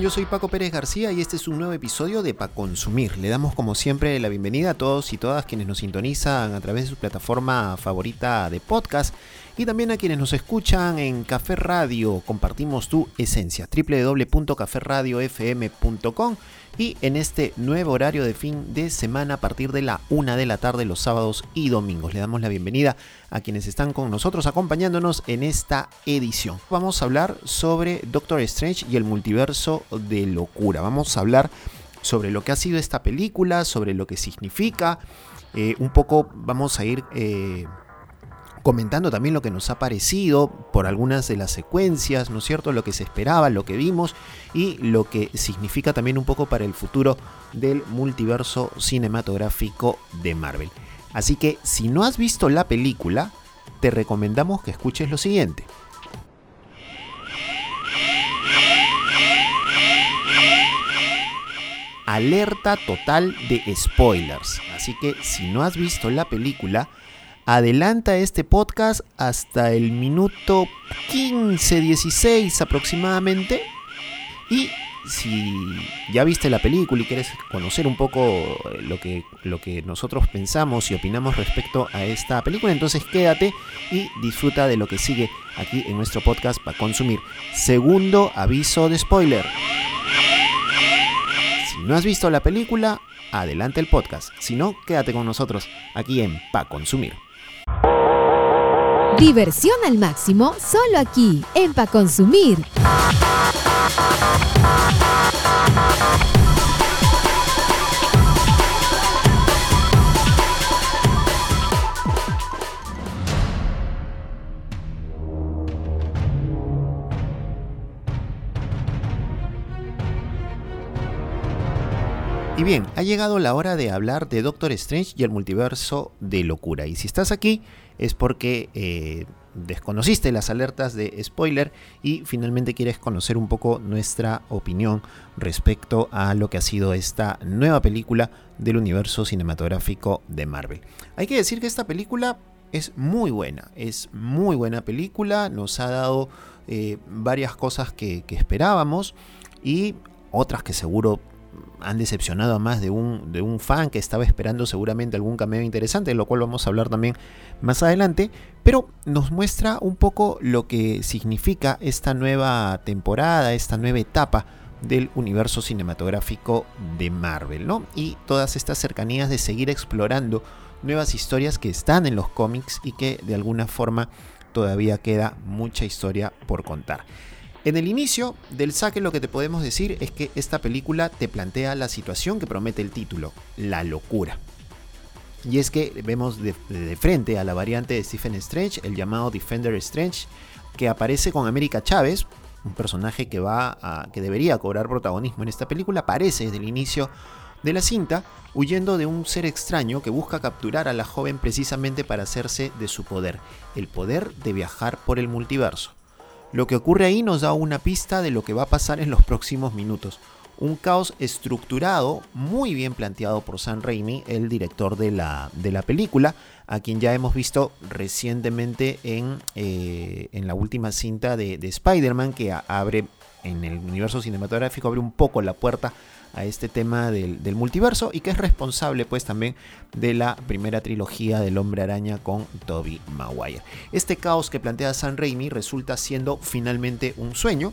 Yo soy Paco Pérez García y este es un nuevo episodio de Pa Consumir. Le damos como siempre la bienvenida a todos y todas quienes nos sintonizan a través de su plataforma favorita de podcast y también a quienes nos escuchan en Café Radio. Compartimos tu esencia www.caferradiofm.com y en este nuevo horario de fin de semana a partir de la una de la tarde los sábados y domingos. Le damos la bienvenida a quienes están con nosotros acompañándonos en esta edición. Vamos a hablar sobre Doctor Strange y el multiverso de locura. Vamos a hablar sobre lo que ha sido esta película, sobre lo que significa. Eh, un poco vamos a ir... Eh, comentando también lo que nos ha parecido por algunas de las secuencias, ¿no es cierto? Lo que se esperaba, lo que vimos y lo que significa también un poco para el futuro del multiverso cinematográfico de Marvel. Así que si no has visto la película, te recomendamos que escuches lo siguiente. Alerta total de spoilers. Así que si no has visto la película, adelanta este podcast hasta el minuto 15, 16 aproximadamente. Y si ya viste la película y quieres conocer un poco lo que, lo que nosotros pensamos y opinamos respecto a esta película, entonces quédate y disfruta de lo que sigue aquí en nuestro podcast para consumir. Segundo aviso de spoiler. Si no has visto la película, adelante el podcast. Si no, quédate con nosotros aquí en Pa Consumir. Diversión al máximo solo aquí en Pa Consumir. Y bien, ha llegado la hora de hablar de Doctor Strange y el multiverso de locura. Y si estás aquí es porque eh, desconociste las alertas de spoiler y finalmente quieres conocer un poco nuestra opinión respecto a lo que ha sido esta nueva película del universo cinematográfico de Marvel. Hay que decir que esta película es muy buena, es muy buena película, nos ha dado eh, varias cosas que esperábamos y otras que seguro han decepcionado a más de un, de un fan que estaba esperando seguramente algún cameo interesante, de lo cual vamos a hablar también más adelante, pero nos muestra un poco lo que significa esta nueva temporada, esta nueva etapa del universo cinematográfico de Marvel, ¿no? Y todas estas cercanías de seguir explorando nuevas historias que están en los cómics y que de alguna forma todavía queda mucha historia por contar. En el inicio del saque lo que te podemos decir es que esta película te plantea la situación que promete el título, la locura. Y es que vemos de, frente a la variante de Stephen Strange, el llamado Defender Strange, que aparece con América Chávez, un personaje que va a, que debería cobrar protagonismo en esta película, aparece desde el inicio de la cinta, huyendo de un ser extraño que busca capturar a la joven precisamente para hacerse de su poder, el poder de viajar por el multiverso. Lo que ocurre ahí nos da una pista de lo que va a pasar en los próximos minutos. Un caos estructurado, muy bien planteado por Sam Raimi, el director de la, de la película, a quien ya hemos visto recientemente en, eh, en la última cinta de, de Spider-Man, que abre en el universo cinematográfico, abre un poco la puerta a este tema del, multiverso y que es responsable pues también de la primera trilogía del hombre araña con Toby Maguire. Este caos que plantea San Raimi resulta siendo finalmente un sueño,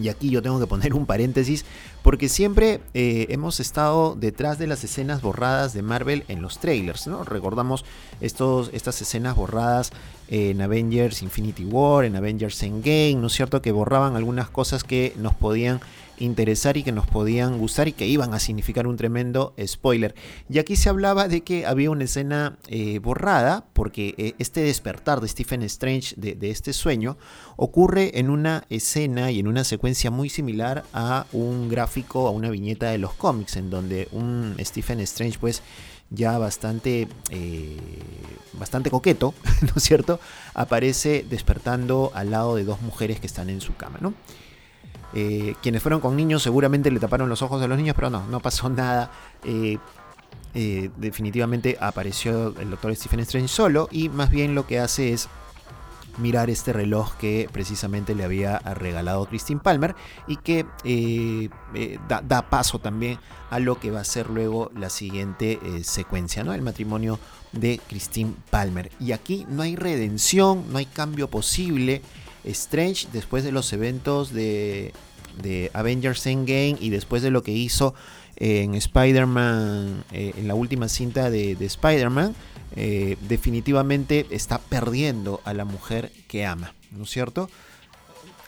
y aquí yo tengo que poner un paréntesis porque siempre eh, hemos estado detrás de las escenas borradas de Marvel en los trailers, ¿no? Recordamos estos, estas escenas borradas en Avengers Infinity War, en Avengers Endgame, ¿no es cierto? Que borraban algunas cosas que nos podían interesar y que nos podían gustar y que iban a significar un tremendo spoiler. Y aquí se hablaba de que había una escena eh, borrada porque eh, este despertar de Stephen Strange de, este sueño ocurre en una escena y en una secuencia muy similar a un gráfico, a una viñeta de los cómics en donde un Stephen Strange pues ya bastante, eh, bastante coqueto, ¿no es cierto? Aparece despertando al lado de dos mujeres que están en su cama, ¿no? Eh, quienes fueron con niños seguramente le taparon los ojos a los niños, pero no, no pasó nada. Eh, definitivamente apareció el doctor Stephen Strange solo y más bien lo que hace es mirar este reloj que precisamente le había regalado Christine Palmer y que eh, eh, da, paso también a lo que va a ser luego la siguiente eh, secuencia, ¿no? El matrimonio de Christine Palmer. Y aquí no hay redención, no hay cambio posible. Strange, después de los eventos de, de Avengers Endgame y después de lo que hizo en Spider-Man, en la última cinta de, de Spider-Man, eh, definitivamente está perdiendo a la mujer que ama, ¿no es cierto?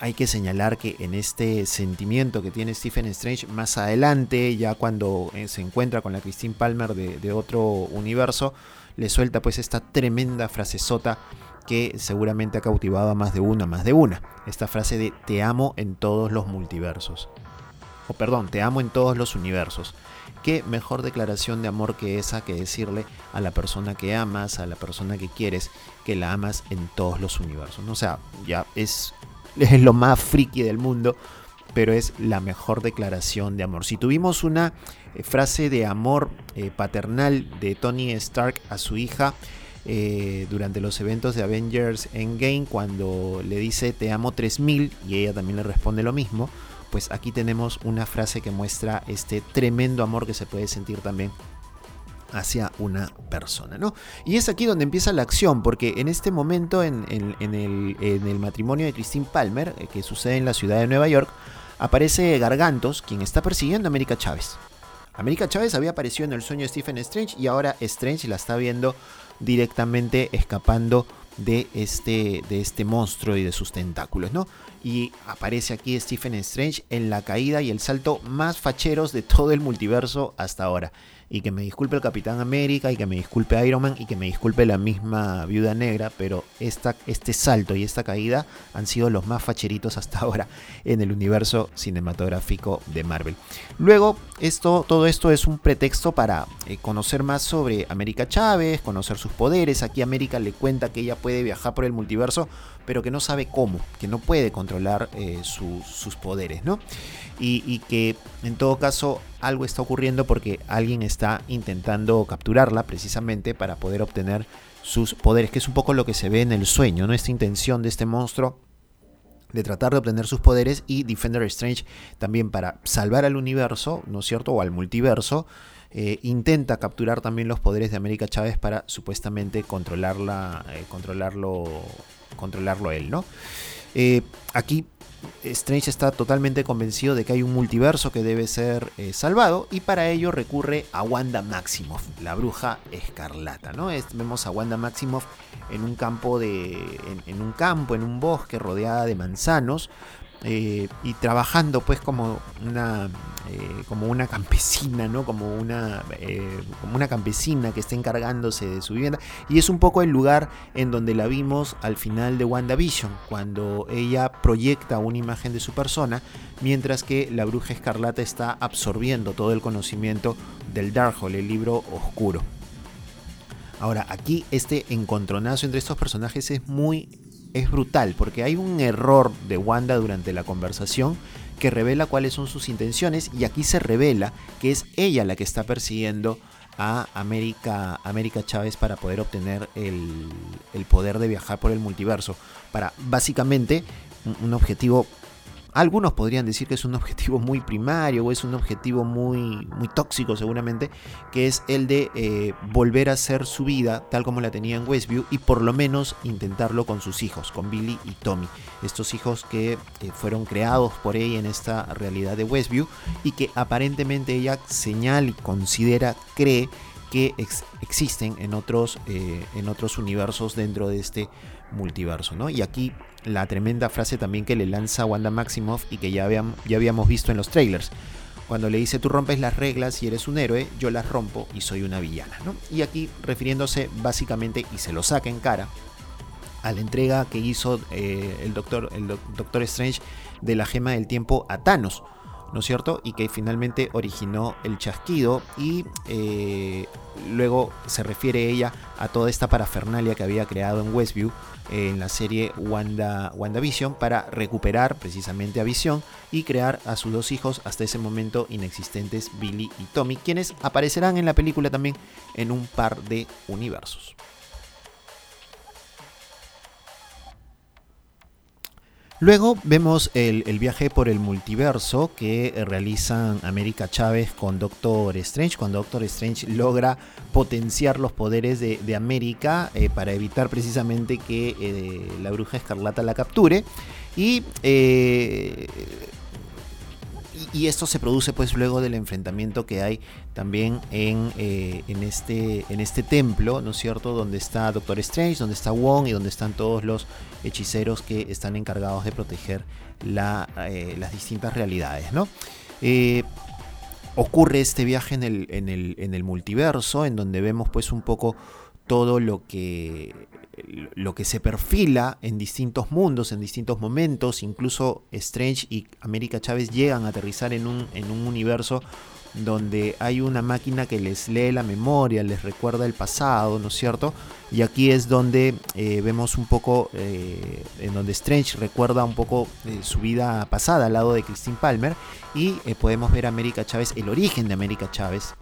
Hay que señalar que en este sentimiento que tiene Stephen Strange más adelante, ya cuando eh, se encuentra con la Christine Palmer de, otro universo, le suelta pues esta tremenda frasezota que seguramente ha cautivado a más de una, más de una. Esta frase de te amo en todos los multiversos. O perdón, te amo en todos los universos qué mejor declaración de amor que esa que decirle a la persona que amas, a la persona que quieres, que la amas en todos los universos. O sea, ya es, es lo más friki del mundo, pero es la mejor declaración de amor. Si tuvimos una eh, frase de amor eh, paternal de Tony Stark a su hija, eh, durante los eventos de Avengers Endgame cuando le dice te amo 3000 y ella también le responde lo mismo pues aquí tenemos una frase que muestra este tremendo amor que se puede sentir también hacia una persona, ¿no? Y es aquí donde empieza la acción, porque en este momento, en, el, matrimonio de Christine Palmer, eh, que sucede en la ciudad de Nueva York, aparece Gargantos, quien está persiguiendo a América Chávez. América Chávez había aparecido en el sueño de Stephen Strange y ahora Strange la está viendo directamente escapando de este, de este monstruo y de sus tentáculos, ¿no? Y aparece aquí Stephen Strange en la caída y el salto más facheros de todo el multiverso hasta ahora y que me disculpe el Capitán América y que me disculpe Iron Man y que me disculpe la misma Viuda Negra, pero esta, este salto y esta caída han sido los más facheritos hasta ahora en el universo cinematográfico de Marvel. Luego, esto, todo esto es un pretexto para eh, conocer más sobre América Chávez, conocer sus poderes. Aquí América le cuenta que ella puede viajar por el multiverso, pero que no sabe cómo, que no puede controlar eh, sus poderes, ¿no? y, que en todo caso algo está ocurriendo porque alguien está intentando capturarla precisamente para poder obtener sus poderes, que es un poco lo que se ve en el sueño, ¿no? Esta intención de este monstruo de tratar de obtener sus poderes y Defender Strange también para salvar al universo, ¿no es cierto? O al multiverso, eh, intenta capturar también los poderes de América Chávez para supuestamente controlarla, eh, controlarlo, controlarlo él, ¿no? Eh, aquí Strange está totalmente convencido de que hay un multiverso que debe ser eh, salvado y para ello recurre a Wanda Maximoff, la bruja escarlata. ¿no? vemos a Wanda Maximoff en un campo de. en, un campo, en un bosque rodeada de manzanos, eh, y trabajando pues como una eh, como una campesina no como una eh, como una campesina que está encargándose de su vivienda. Y es un poco el lugar en donde la vimos al final de WandaVision cuando ella proyecta una imagen de su persona mientras que la bruja escarlata está absorbiendo todo el conocimiento del Darkhold el libro oscuro. Ahora, aquí este encontronazo entre estos personajes es muy es brutal porque hay un error de Wanda durante la conversación que revela cuáles son sus intenciones y aquí se revela que es ella la que está persiguiendo a América, América Chávez para poder obtener el, el poder de viajar por el multiverso, para básicamente un objetivo algunos podrían decir que es un objetivo muy primario o es un objetivo muy, muy tóxico seguramente, que es el de eh, volver a hacer su vida tal como la tenía en Westview y por lo menos intentarlo con sus hijos, con Billy y Tommy. Estos hijos que eh, fueron creados por ella en esta realidad de Westview y que aparentemente ella señala y considera, cree que existen en otros, eh, en otros universos dentro de este multiverso. ¿no? Y aquí la tremenda frase también que le lanza Wanda Maximoff y que ya, habíamos visto en los trailers. Cuando le dice tú rompes las reglas y eres un héroe, yo las rompo y soy una villana. Y aquí refiriéndose básicamente, y se lo saca en cara, a la entrega que hizo eh, el, doctor, el Doctor Strange de la gema del tiempo a Thanos. ¿No es cierto? Y que finalmente originó el chasquido y eh, luego se refiere ella a toda esta parafernalia que había creado en Westview en la serie Wanda, WandaVision para recuperar precisamente a Vision y crear a sus dos hijos hasta ese momento inexistentes Billy y Tommy, quienes aparecerán en la película también en un par de universos. Luego vemos el, viaje por el multiverso que realizan América Chávez con Doctor Strange, cuando Doctor Strange logra potenciar los poderes de, América eh, para evitar precisamente que eh, la bruja escarlata la capture. Y eh, y, esto se produce pues luego del enfrentamiento que hay también en, eh, en, este, en este templo, ¿no es cierto? Donde está Doctor Strange, donde está Wong y donde están todos los hechiceros que están encargados de proteger eh, las distintas realidades, ¿no? Eh, ocurre este viaje en el, en el, en el multiverso, en donde vemos pues un poco todo lo que lo que se perfila en distintos mundos, en distintos momentos, incluso Strange y América Chávez llegan a aterrizar en un, en un universo donde hay una máquina que les lee la memoria, les recuerda el pasado, ¿no es cierto? Y aquí es donde eh, vemos un poco, eh, en donde Strange recuerda un poco eh, su vida pasada al lado de Christine Palmer y podemos ver a América Chávez, el origen de América Chávez,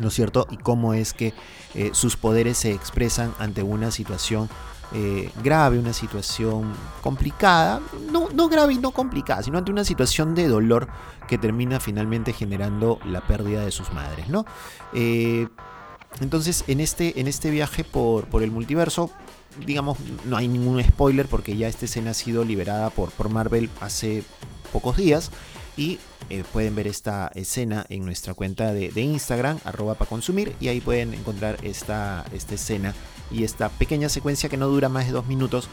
¿no es cierto? Y cómo es que eh, sus poderes se expresan ante una situación eh, grave, una situación complicada, no, no grave y no complicada, sino ante una situación de dolor que termina finalmente generando la pérdida de sus madres, ¿no? Eh, entonces, en este, en este viaje por, por el multiverso, digamos, no hay ningún spoiler porque ya esta escena ha sido liberada por, por Marvel hace pocos días y eh, pueden ver esta escena en nuestra cuenta de, Instagram, arroba para consumir, y ahí pueden encontrar esta, esta escena y esta pequeña secuencia que no dura más de dos minutos,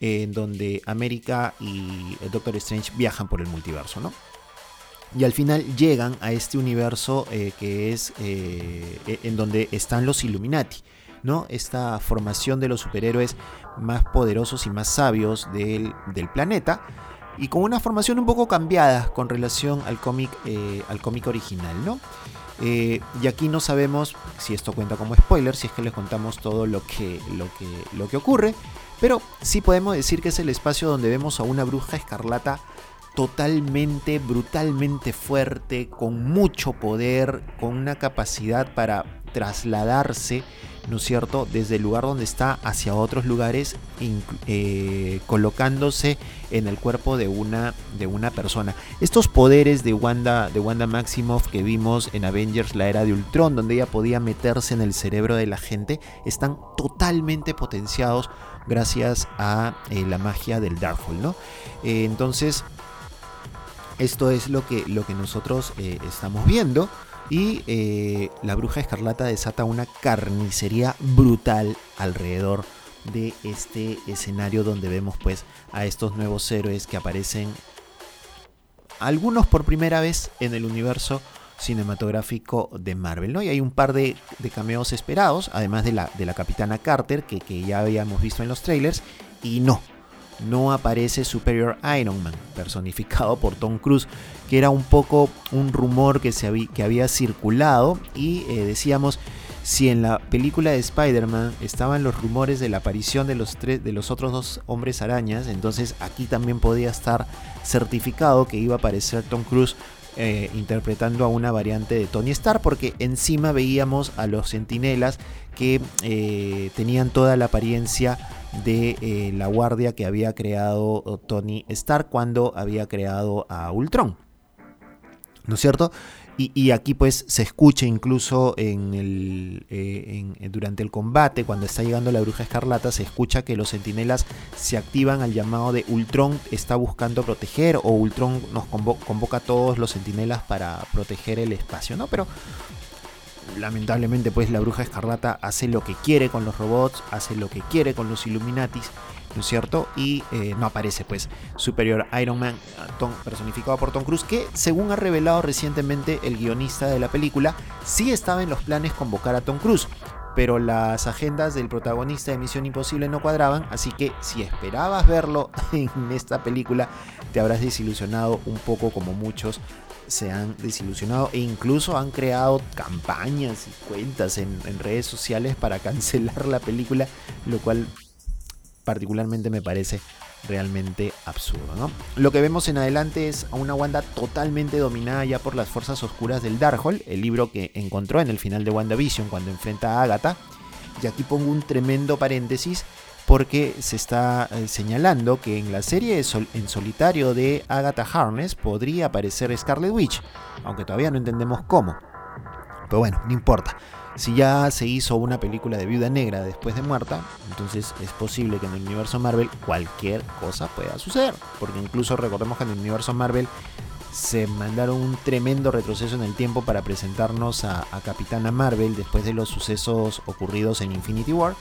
en donde América y el Doctor Strange viajan por el multiverso, ¿no? Y al final llegan a este universo eh, que es eh, e, en donde están los Illuminati. ¿no? Esta formación de los superhéroes más poderosos y más sabios del, del planeta y con una formación un poco cambiada con relación al cómic eh, al cómic original, ¿no? Eh, y aquí no sabemos si esto cuenta como spoiler, si es que les contamos todo lo que, lo que, lo que ocurre, pero sí podemos decir que es el espacio donde vemos a una bruja escarlata totalmente, brutalmente fuerte, con mucho poder, con una capacidad para trasladarse ¿no es cierto?, desde el lugar donde está hacia otros lugares, eh, colocándose en el cuerpo de una, de una persona. Estos poderes de Wanda, de Wanda Maximoff que vimos en Avengers, la era de Ultron, donde ella podía meterse en el cerebro de la gente, están totalmente potenciados gracias a eh, la magia del Darkhold, ¿no? Eh, entonces, esto es lo que, lo que nosotros estamos viendo. Y eh, la bruja escarlata desata una carnicería brutal alrededor de este escenario donde vemos pues a estos nuevos héroes que aparecen algunos por primera vez en el universo cinematográfico de Marvel, ¿no? Y hay un par de, cameos esperados, además de la, de la Capitana Carter, que, que ya habíamos visto en los trailers, y no, no aparece Superior Iron Man, personificado por Tom Cruise, que era un poco un rumor que, se había, que había circulado y eh, decíamos, si en la película de Spider-Man estaban los rumores de la aparición de los, tres, de los otros dos hombres arañas, entonces aquí también podía estar certificado que iba a aparecer Tom Cruise eh, interpretando a una variante de Tony Stark, porque encima veíamos a los sentinelas que eh, tenían toda la apariencia de la guardia que había creado Tony Stark cuando había creado a Ultron. ¿No es cierto? Y, aquí pues se escucha incluso en el, eh, durante el combate, cuando está llegando la bruja escarlata, se escucha que los sentinelas se activan al llamado de Ultron está buscando proteger o Ultron nos convoca, a todos los sentinelas para proteger el espacio, ¿no? Pero lamentablemente pues la bruja escarlata hace lo que quiere con los robots, hace lo que quiere con los Illuminatis, ¿no es cierto? Y eh, no aparece pues superior Iron Man personificado por Tom Cruise, que según ha revelado recientemente el guionista de la película, sí estaba en los planes convocar a Tom Cruise. Pero las agendas del protagonista de Misión Imposible no cuadraban, así que si esperabas verlo en esta película, te habrás desilusionado un poco como muchos se han desilusionado e incluso han creado campañas y cuentas en, redes sociales para cancelar la película, lo cual particularmente me parece realmente absurdo. Lo que vemos en adelante es a una Wanda totalmente dominada ya por las fuerzas oscuras del Darkhold, el libro que encontró en el final de WandaVision cuando enfrenta a Agatha. Y aquí pongo un tremendo paréntesis porque se está eh, señalando que en la serie en solitario de Agatha Harness podría aparecer Scarlet Witch, aunque todavía no entendemos cómo. Pero bueno, no importa. Si ya se hizo una película de Viuda Negra después de muerta, entonces es posible que en el universo Marvel cualquier cosa pueda suceder. Porque incluso recordemos que en el universo Marvel se mandaron un tremendo retroceso en el tiempo para presentarnos a, Capitana Marvel después de los sucesos ocurridos en Infinity War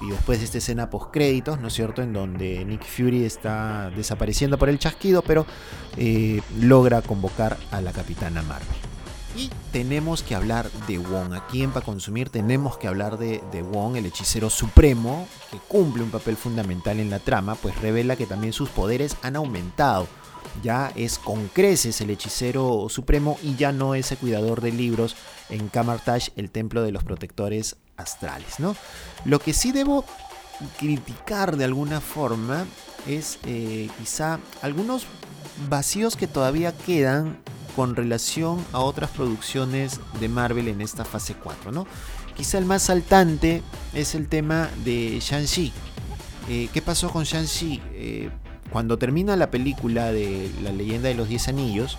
y después de esta escena post créditos, ¿no es cierto? En donde Nick Fury está desapareciendo por el chasquido, pero eh, logra convocar a la Capitana Marvel. Y tenemos que hablar de Wong. Aquí en Para Consumir tenemos que hablar de, de, Wong, el hechicero supremo, que cumple un papel fundamental en la trama, pues revela que también sus poderes han aumentado. Ya es con creces el hechicero supremo y ya no ese cuidador de libros en Kamartash, el templo de los protectores astrales, ¿no? Lo que sí debo criticar de alguna forma es eh, quizá algunos vacíos que todavía quedan con relación a otras producciones de Marvel en esta fase 4, ¿no? Quizá el más saltante es el tema de Shang-Chi. Eh, ¿Qué pasó con Shang-Chi? Eh, cuando termina la película de La leyenda de los 10 anillos,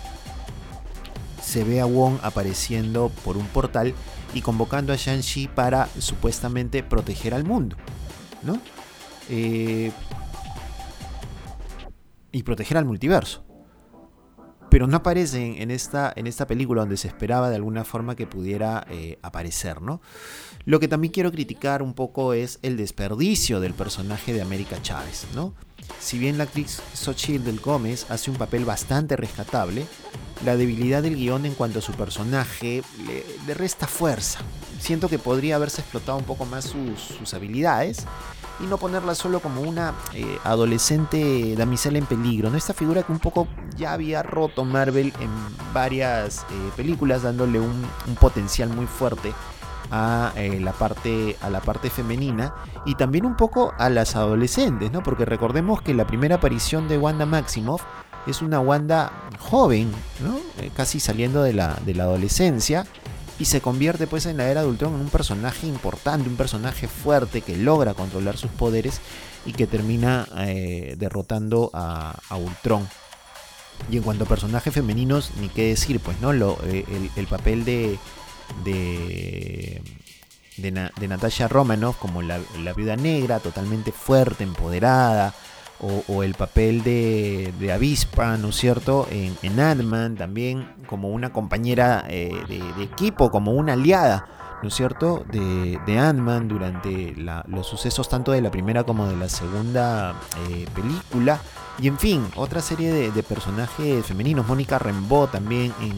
se ve a Wong apareciendo por un portal y convocando a Shang-Chi para supuestamente proteger al mundo, ¿no? Eh, y proteger al multiverso. Pero no aparece en esta, en esta película donde se esperaba de alguna forma que pudiera eh, aparecer, ¿no? Lo que también quiero criticar un poco es el desperdicio del personaje de América Chávez, ¿no? Si bien la actriz Xochitl del Gómez hace un papel bastante rescatable, la debilidad del guion en cuanto a su personaje le, resta fuerza. Siento que podría haberse explotado un poco más sus, habilidades y no ponerla solo como una eh, adolescente damisela en peligro, ¿no? Esta figura que un poco ya había roto Marvel en varias eh, películas, dándole un, potencial muy fuerte a, eh, la parte, a la parte femenina y también un poco a las adolescentes, ¿no? Porque recordemos que la primera aparición de Wanda Maximoff es una Wanda joven, ¿no? Eh, casi saliendo de la, de la adolescencia y se convierte pues en la era de Ultron en un personaje importante, un personaje fuerte que logra controlar sus poderes y que termina eh, derrotando a, Ultron. Y en cuanto a personajes femeninos, ni qué decir, pues, ¿no? Lo, eh, el, papel de, de, de, Natasha Romanoff como la, la viuda negra, totalmente fuerte, empoderada, o, el papel de, Avispa, ¿no es cierto? En, en Ant-Man también como una compañera eh, de, equipo, como una aliada, ¿no es cierto? De, de Ant-Man durante los sucesos tanto de la primera como de la segunda eh, película. Y en fin, otra serie de, personajes femeninos. Mónica Rambeau también en,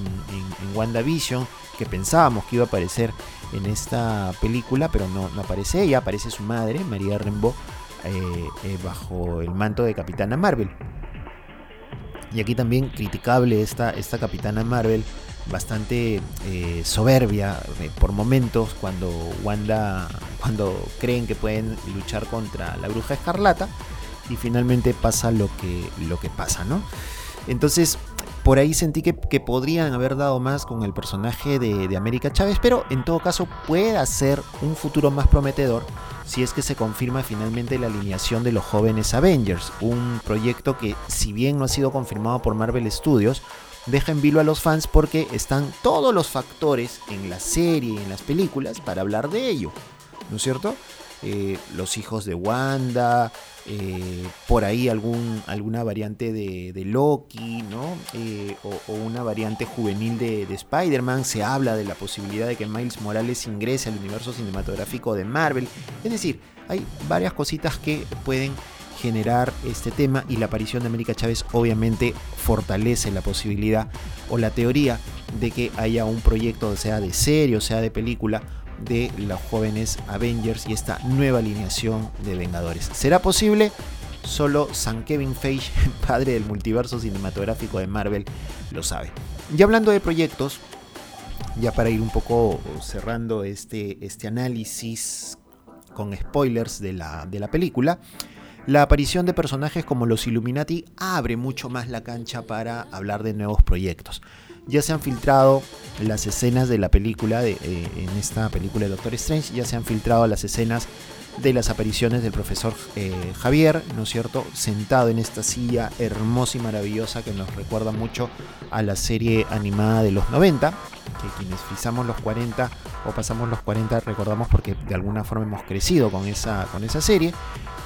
WandaVision, que pensábamos que iba a aparecer en esta película, pero no, no aparece ella, aparece su madre, María Rambeau eh, eh, bajo el manto de Capitana Marvel. Y aquí también criticable esta, esta Capitana Marvel, bastante eh, soberbia por momentos cuando Wanda, cuando creen que pueden luchar contra la bruja escarlata y finalmente pasa lo que, lo que pasa, ¿no? Entonces, por ahí sentí que, podrían haber dado más con el personaje de, de América Chávez, pero en todo caso puede ser un futuro más prometedor si es que se confirma finalmente la alineación de los jóvenes Avengers, un proyecto que si bien no ha sido confirmado por Marvel Studios, deja en vilo a los fans porque están todos los factores en la serie y en las películas para hablar de ello, ¿no es cierto? eh, los hijos de Wanda, eh, por ahí alguna variante de, Loki, ¿no? Eh, o, una variante juvenil de, Spider-Man. Se habla de la posibilidad de que Miles Morales ingrese al universo cinematográfico de Marvel. Es decir, hay varias cositas que pueden generar este tema y la aparición de América Chávez obviamente fortalece la posibilidad o la teoría de que haya un proyecto, sea de serie o sea de película, de los jóvenes Avengers y esta nueva alineación de Vengadores. ¿Será posible? Solo San Kevin Feige, padre del multiverso cinematográfico de Marvel, lo sabe. Y hablando de proyectos, ya para ir un poco cerrando este, este análisis con spoilers de la, de la película, la aparición de personajes como los Illuminati abre mucho más la cancha para hablar de nuevos proyectos ya se han filtrado las escenas de la película, de, eh, en esta película de Doctor Strange, ya se han filtrado las escenas de las apariciones del profesor eh, Javier, ¿no es cierto? Sentado en esta silla hermosa y maravillosa que nos recuerda mucho a la serie animada de los 90, que quienes frisamos los 40 o pasamos los 40 recordamos porque de alguna forma hemos crecido con esa, con esa serie.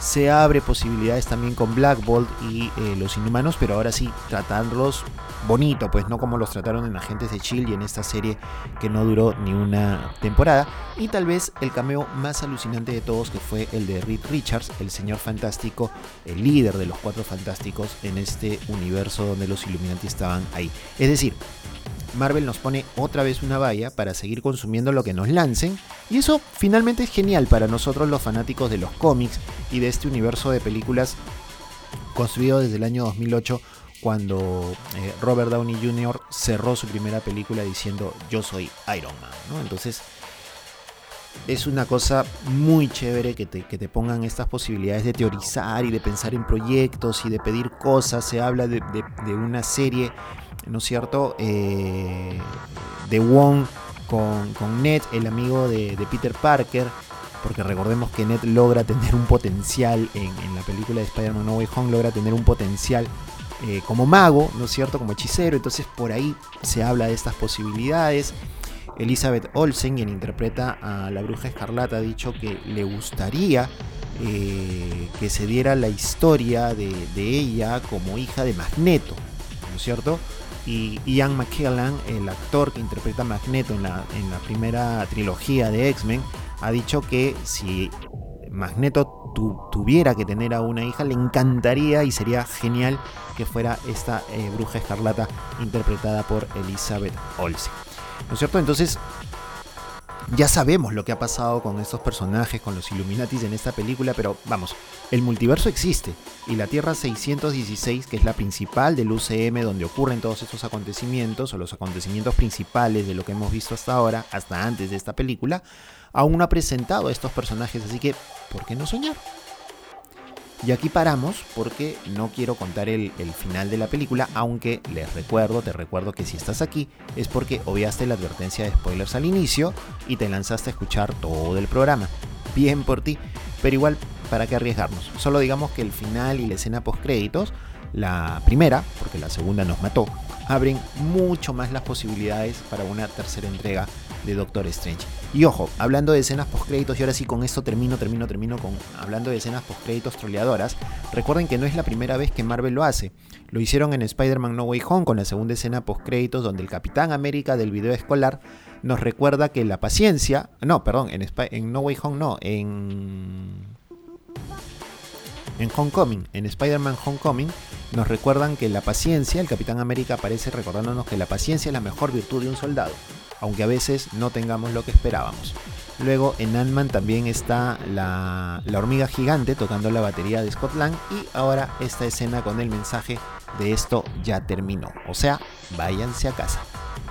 Se abre posibilidades también con Black Bolt y eh, los Inhumanos, pero ahora sí tratarlos bonito, pues no como los trataron en Agentes de Chill y en esta serie que no duró ni una temporada. Y tal vez el cameo más alucinante de todos que fue el de Reed Richards, el señor fantástico, el líder de los cuatro fantásticos en este universo donde los Illuminati estaban ahí. Es decir, Marvel nos pone otra vez una valla para seguir consumiendo lo que nos lancen. Y eso finalmente es genial para nosotros los fanáticos de los cómics y de este universo de películas construido desde el año 2008 cuando eh, Robert Downey Jr. cerró su primera película diciendo yo soy Iron Man. Entonces es una cosa muy chévere que te, que te, pongan estas posibilidades de teorizar y de pensar en proyectos y de pedir cosas. Se habla de, una serie, ¿no es cierto? Eh, de Wong con, con, Ned, el amigo de, Peter Parker. Porque recordemos que Ned logra tener un potencial en, en la película de Spider-Man No Way Home, logra tener un potencial eh, como mago, ¿no es cierto? Como hechicero. Entonces por ahí se habla de estas posibilidades. Elizabeth Olsen, quien interpreta a la bruja escarlata, ha dicho que le gustaría eh, que se diera la historia de, ella como hija de Magneto, ¿no es cierto? Y Ian McKellen, el actor que interpreta a Magneto en la, en la primera trilogía de X-Men, ha dicho que si Magneto tuviera que tener a una hija, le encantaría y sería genial que fuera esta eh, bruja escarlata interpretada por Elizabeth Olsen. ¿No es cierto? Entonces, ya sabemos lo que ha pasado con estos personajes, con los Illuminatis en esta película, pero vamos, el multiverso existe y la Tierra 616, que es la principal del UCM donde ocurren todos estos acontecimientos o los acontecimientos principales de lo que hemos visto hasta ahora, hasta antes de esta película, aún no ha presentado a estos personajes, así que, ¿por qué no soñar? Y aquí paramos porque no quiero contar el, final de la película, aunque les recuerdo, te recuerdo que si estás aquí es porque obviaste la advertencia de spoilers al inicio y te lanzaste a escuchar todo el programa. Bien por ti, pero igual, ¿para qué arriesgarnos? Solo digamos que el final y la escena post créditos, la primera, porque la segunda nos mató, abren mucho más las posibilidades para una tercera entrega de Doctor Strange. Y ojo, hablando de escenas post-créditos, y ahora sí con esto termino, termino, termino con hablando de escenas post-créditos troleadoras, recuerden que no es la primera vez que Marvel lo hace. Lo hicieron en Spider-Man No Way Home con la segunda escena post-créditos donde el Capitán América del video escolar nos recuerda que la paciencia, no, perdón, en, en No Way Home no, en en Homecoming, en Spider-Man Homecoming, nos recuerdan que la paciencia, el Capitán América aparece recordándonos que la paciencia es la mejor virtud de un soldado aunque a veces no tengamos lo que esperábamos. Luego en Ant-Man también está la, hormiga gigante tocando la batería de Scott Lang y ahora esta escena con el mensaje de esto ya terminó. O sea, váyanse a casa.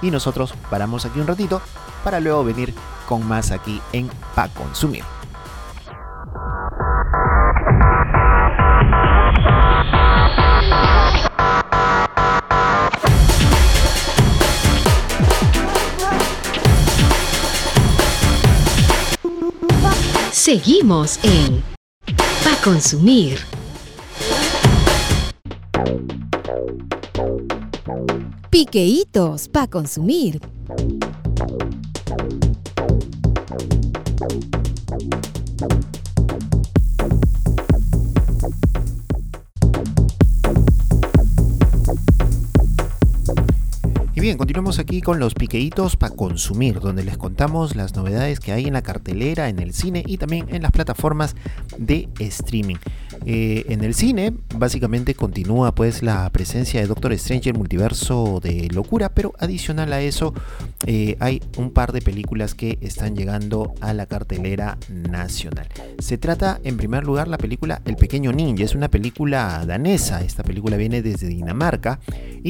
Y nosotros paramos aquí un ratito para luego venir con más aquí en Pa Consumir. Seguimos en Pa Consumir. Piqueitos Pa Consumir. Aquí con los piqueitos para consumir, donde les contamos las novedades que hay en la cartelera, en el cine y también en las plataformas de streaming. Eh, en el cine, básicamente continúa pues la presencia de Doctor Strange, el multiverso de locura, pero adicional a eso eh, hay un par de películas que están llegando a la cartelera nacional. Se trata en primer lugar la película El Pequeño Ninja, es una película danesa, esta película viene desde Dinamarca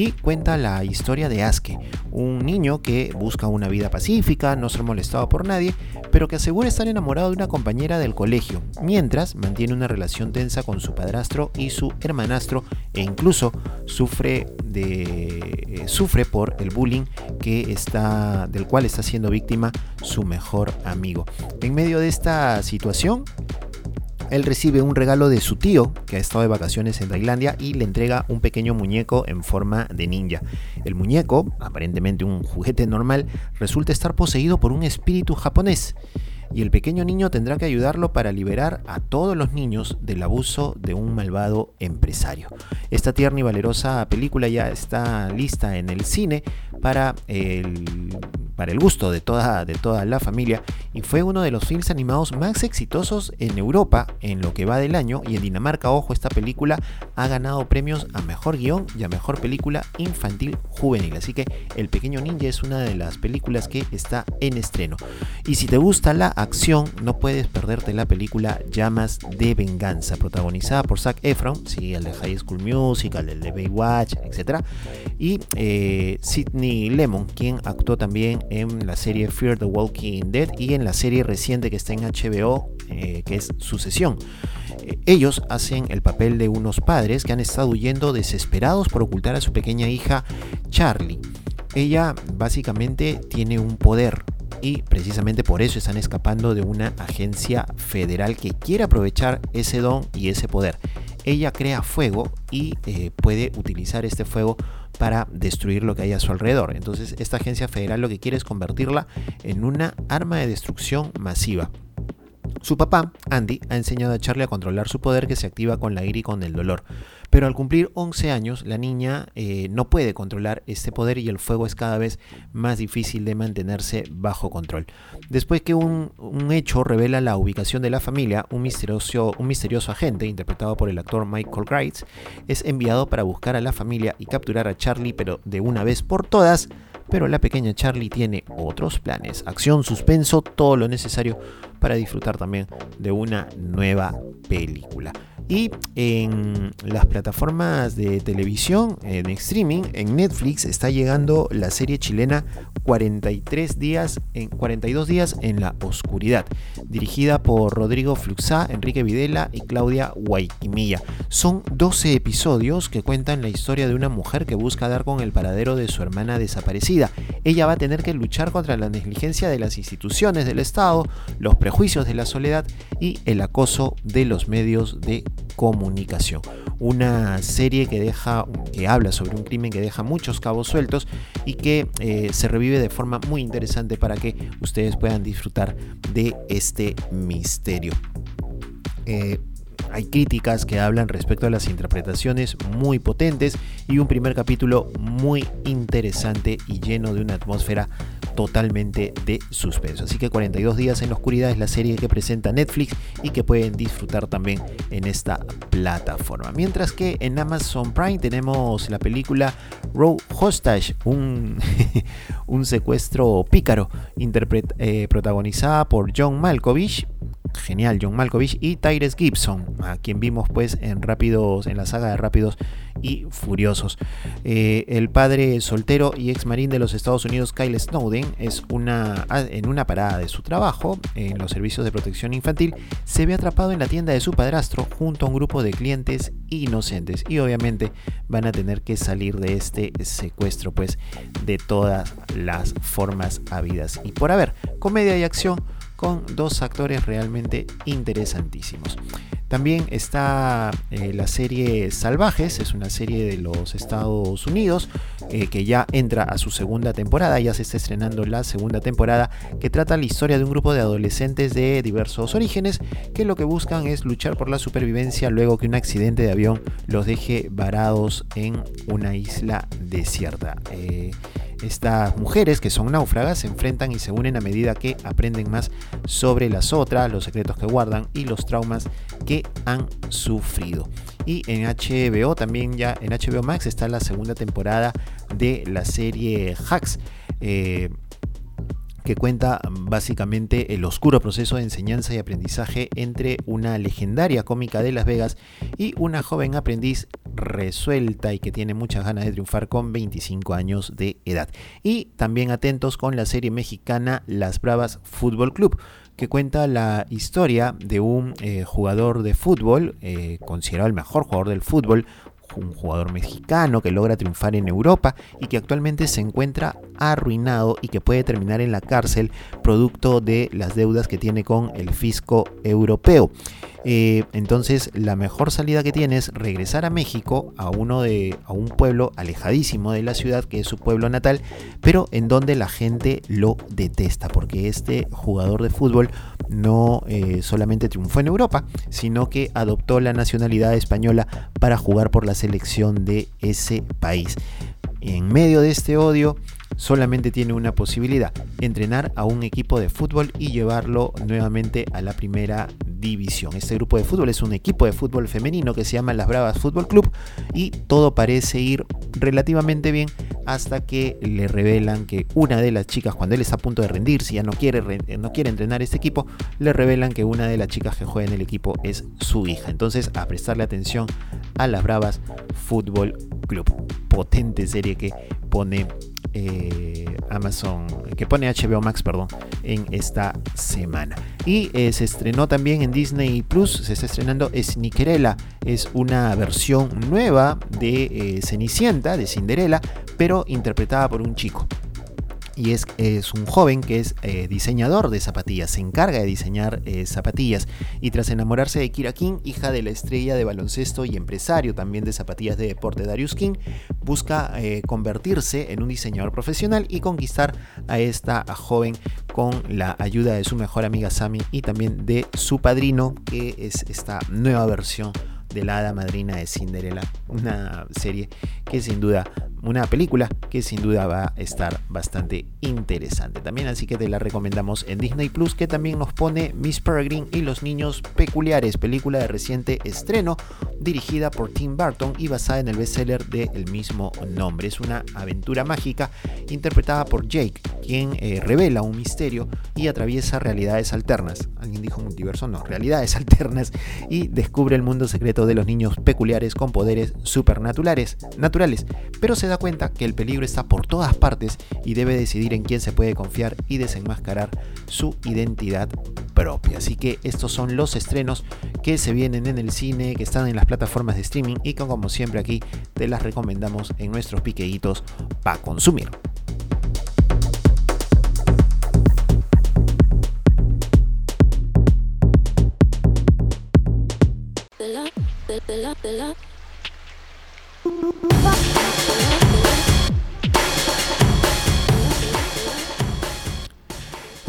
y cuenta la historia de Aske, un niño que busca una vida pacífica, no ser molestado por nadie, pero que asegura estar enamorado de una compañera del colegio, mientras mantiene una relación tensa con su padrastro y su hermanastro e incluso sufre, de, sufre por el bullying que está, del cual está siendo víctima su mejor amigo. En medio de esta situación, él recibe un regalo de su tío, que ha estado de vacaciones en Tailandia, y le entrega un pequeño muñeco en forma de ninja. El muñeco, aparentemente un juguete normal, resulta estar poseído por un espíritu japonés y el pequeño niño tendrá que ayudarlo para liberar a todos los niños del abuso de un malvado empresario. Esta tierna y valerosa película ya está lista en el cine para el, para el gusto de toda, de toda la familia y fue uno de los films animados más exitosos en Europa en lo que va del año y en Dinamarca, ojo, esta película ha ganado premios a mejor guion y a mejor película infantil juvenil. Así que El Pequeño Ninja es una de las películas que está en estreno. Y si te gusta la acción, no puedes perderte la película Llamas de Venganza, protagonizada por Zac Efron, sí, el de High School Musical, el de Baywatch, etc. Y eh, Sidney Lemon, quien actuó también en la serie Fear the Walking Dead y en la serie reciente que está en HBO, eh, que es Sucesión. Eh, ellos hacen el papel de unos padres que han estado huyendo desesperados por ocultar a su pequeña hija Charlie. Ella básicamente tiene un poder y precisamente por eso están escapando de una agencia federal que quiere aprovechar ese don y ese poder. Ella crea fuego y eh, puede utilizar este fuego para destruir lo que hay a su alrededor. Entonces esta agencia federal lo que quiere es convertirla en una arma de destrucción masiva. Su papá, Andy, ha enseñado a Charlie a controlar su poder que se activa con la ira y con el dolor. Pero al cumplir 11 años, la niña eh, no puede controlar este poder y el fuego es cada vez más difícil de mantenerse bajo control. Después que un, hecho revela la ubicación de la familia, un misterioso, un misterioso agente, interpretado por el actor Michael Grites, es enviado para buscar a la familia y capturar a Charlie, pero de una vez por todas, pero la pequeña Charlie tiene otros planes, acción, suspenso, todo lo necesario para disfrutar también de una nueva película. Y en las plataformas de televisión, en streaming, en Netflix está llegando la serie chilena 43 días en 42 días en la oscuridad, dirigida por Rodrigo Fluxá, Enrique Videla y Claudia Guayquimilla. Son 12 episodios que cuentan la historia de una mujer que busca dar con el paradero de su hermana desaparecida. Ella va a tener que luchar contra la negligencia de las instituciones del Estado, los prejuicios de la soledad y el acoso de los medios de comunicación. Una serie que deja, que habla sobre un crimen que deja muchos cabos sueltos y que eh, se revive de forma muy interesante para que ustedes puedan disfrutar de este misterio. Eh, hay críticas que hablan respecto a las interpretaciones muy potentes y un primer capítulo muy interesante y lleno de una atmósfera totalmente de suspenso. Así que 42 días en la oscuridad es la serie que presenta Netflix y que pueden disfrutar también en esta plataforma. Mientras que en Amazon Prime tenemos la película Row Hostage, un, un secuestro pícaro, eh, protagonizada por John Malkovich genial John Malkovich y Tyrese Gibson, a quien vimos pues en Rápidos, en la saga de Rápidos y Furiosos. Eh, el padre soltero y ex marín de los Estados Unidos, Kyle Snowden, es una, en una parada de su trabajo en los servicios de protección infantil, se ve atrapado en la tienda de su padrastro junto a un grupo de clientes inocentes y obviamente van a tener que salir de este secuestro pues de todas las formas habidas y por haber comedia y acción con dos actores realmente interesantísimos. También está eh, la serie Salvajes, es una serie de los Estados Unidos eh, que ya entra a su segunda temporada, ya se está estrenando la segunda temporada, que trata la historia de un grupo de adolescentes de diversos orígenes que lo que buscan es luchar por la supervivencia luego que un accidente de avión los deje varados en una isla desierta. Eh, estas mujeres que son náufragas se enfrentan y se unen a medida que aprenden más sobre las otras, los secretos que guardan y los traumas que han sufrido. Y en HBO también ya en HBO Max está la segunda temporada de la serie Hacks. Eh, que cuenta básicamente el oscuro proceso de enseñanza y aprendizaje entre una legendaria cómica de Las Vegas y una joven aprendiz resuelta y que tiene muchas ganas de triunfar con 25 años de edad. Y también atentos con la serie mexicana Las Bravas Fútbol Club, que cuenta la historia de un eh, jugador de fútbol, eh, considerado el mejor jugador del fútbol, un jugador mexicano que logra triunfar en Europa y que actualmente se encuentra arruinado y que puede terminar en la cárcel producto de las deudas que tiene con el fisco europeo. Eh, entonces la mejor salida que tiene es regresar a México, a, uno de, a un pueblo alejadísimo de la ciudad, que es su pueblo natal, pero en donde la gente lo detesta, porque este jugador de fútbol no eh, solamente triunfó en Europa, sino que adoptó la nacionalidad española para jugar por la selección de ese país. En medio de este odio, solamente tiene una posibilidad, entrenar a un equipo de fútbol y llevarlo nuevamente a la primera división. Este grupo de fútbol es un equipo de fútbol femenino que se llama Las Bravas Fútbol Club y todo parece ir relativamente bien hasta que le revelan que una de las chicas, cuando él está a punto de rendirse, ya no quiere, no quiere entrenar este equipo, le revelan que una de las chicas que juega en el equipo es su hija. Entonces, a prestarle atención a Las Bravas Fútbol Club. Potente serie que pone eh, Amazon, que pone HBO Max, perdón, en esta semana. Y eh, se estrenó también en Disney Plus, se está estrenando Snickerella, es una versión nueva de eh, Cenicienta, de Cinderella, pero interpretada por un chico y es, es, un joven que es eh, diseñador de zapatillas, se encarga de diseñar eh, zapatillas. Y tras enamorarse de Kira King, hija de la estrella de baloncesto y empresario también de zapatillas de deporte Darius King, busca eh, convertirse en un diseñador profesional y conquistar a esta joven con la ayuda de su mejor amiga Sammy y también de su padrino que es esta nueva versión de la hada madrina de Cinderella, una serie que sin duda, una película que sin duda va a estar bastante interesante también, así que te la recomendamos en Disney Plus, que también nos pone Miss Peregrine y los niños peculiares, película de reciente estreno, dirigida por Tim Burton y basada en el bestseller del mismo nombre. Es una aventura mágica interpretada por Jake, quien eh, revela un misterio y atraviesa realidades alternas. Alguien dijo multiverso, no, realidades alternas y descubre el mundo secreto de los niños peculiares con poderes supernaturales, naturales, pero se da cuenta que el peligro está por todas partes y debe decidir en quién se puede confiar y desenmascarar su identidad propia. Así que estos son los estrenos que se vienen en el cine, que están en las plataformas de streaming y que como siempre aquí te las recomendamos en nuestros piqueitos para consumir.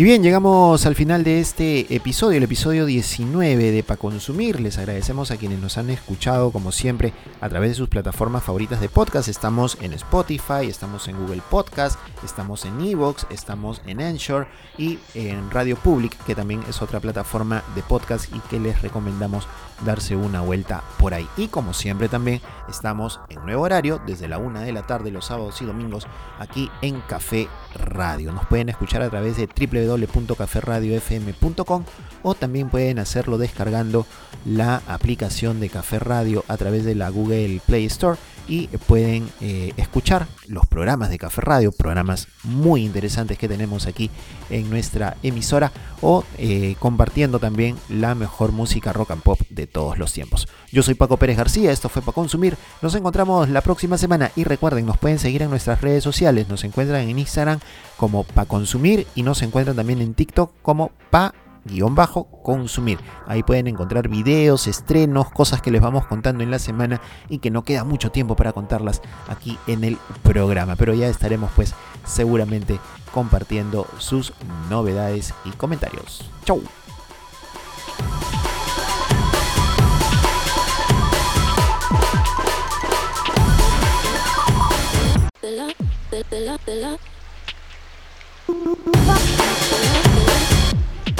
Y bien, llegamos al final de este episodio, el episodio 19 de Pa Consumir. Les agradecemos a quienes nos han escuchado, como siempre, a través de sus plataformas favoritas de podcast. Estamos en Spotify, estamos en Google Podcast, estamos en Evox, estamos en Anchor y en Radio Public, que también es otra plataforma de podcast y que les recomendamos darse una vuelta por ahí. Y como siempre también estamos en nuevo horario desde la una de la tarde los sábados y domingos aquí en Café Radio. Nos pueden escuchar a través de www.caferradiofm.com o también pueden hacerlo descargando la aplicación de Café Radio a través de la Google Play Store y pueden eh, escuchar los programas de Café Radio, programas muy interesantes que tenemos aquí en nuestra emisora o eh, compartiendo también la mejor música rock and pop de todos los tiempos. Yo soy Paco Pérez García, esto fue para consumir, nos encontramos la próxima semana y recuerden, nos pueden seguir en nuestras redes sociales, nos encuentran en Instagram como pa consumir y nos encuentran también en TikTok como pa guion bajo consumir. Ahí pueden encontrar videos, estrenos, cosas que les vamos contando en la semana y que no queda mucho tiempo para contarlas aquí en el programa. Pero ya estaremos pues seguramente compartiendo sus novedades y comentarios. Chau.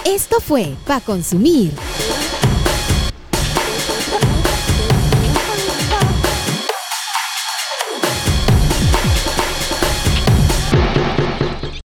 Esto fue Pa' Consumir.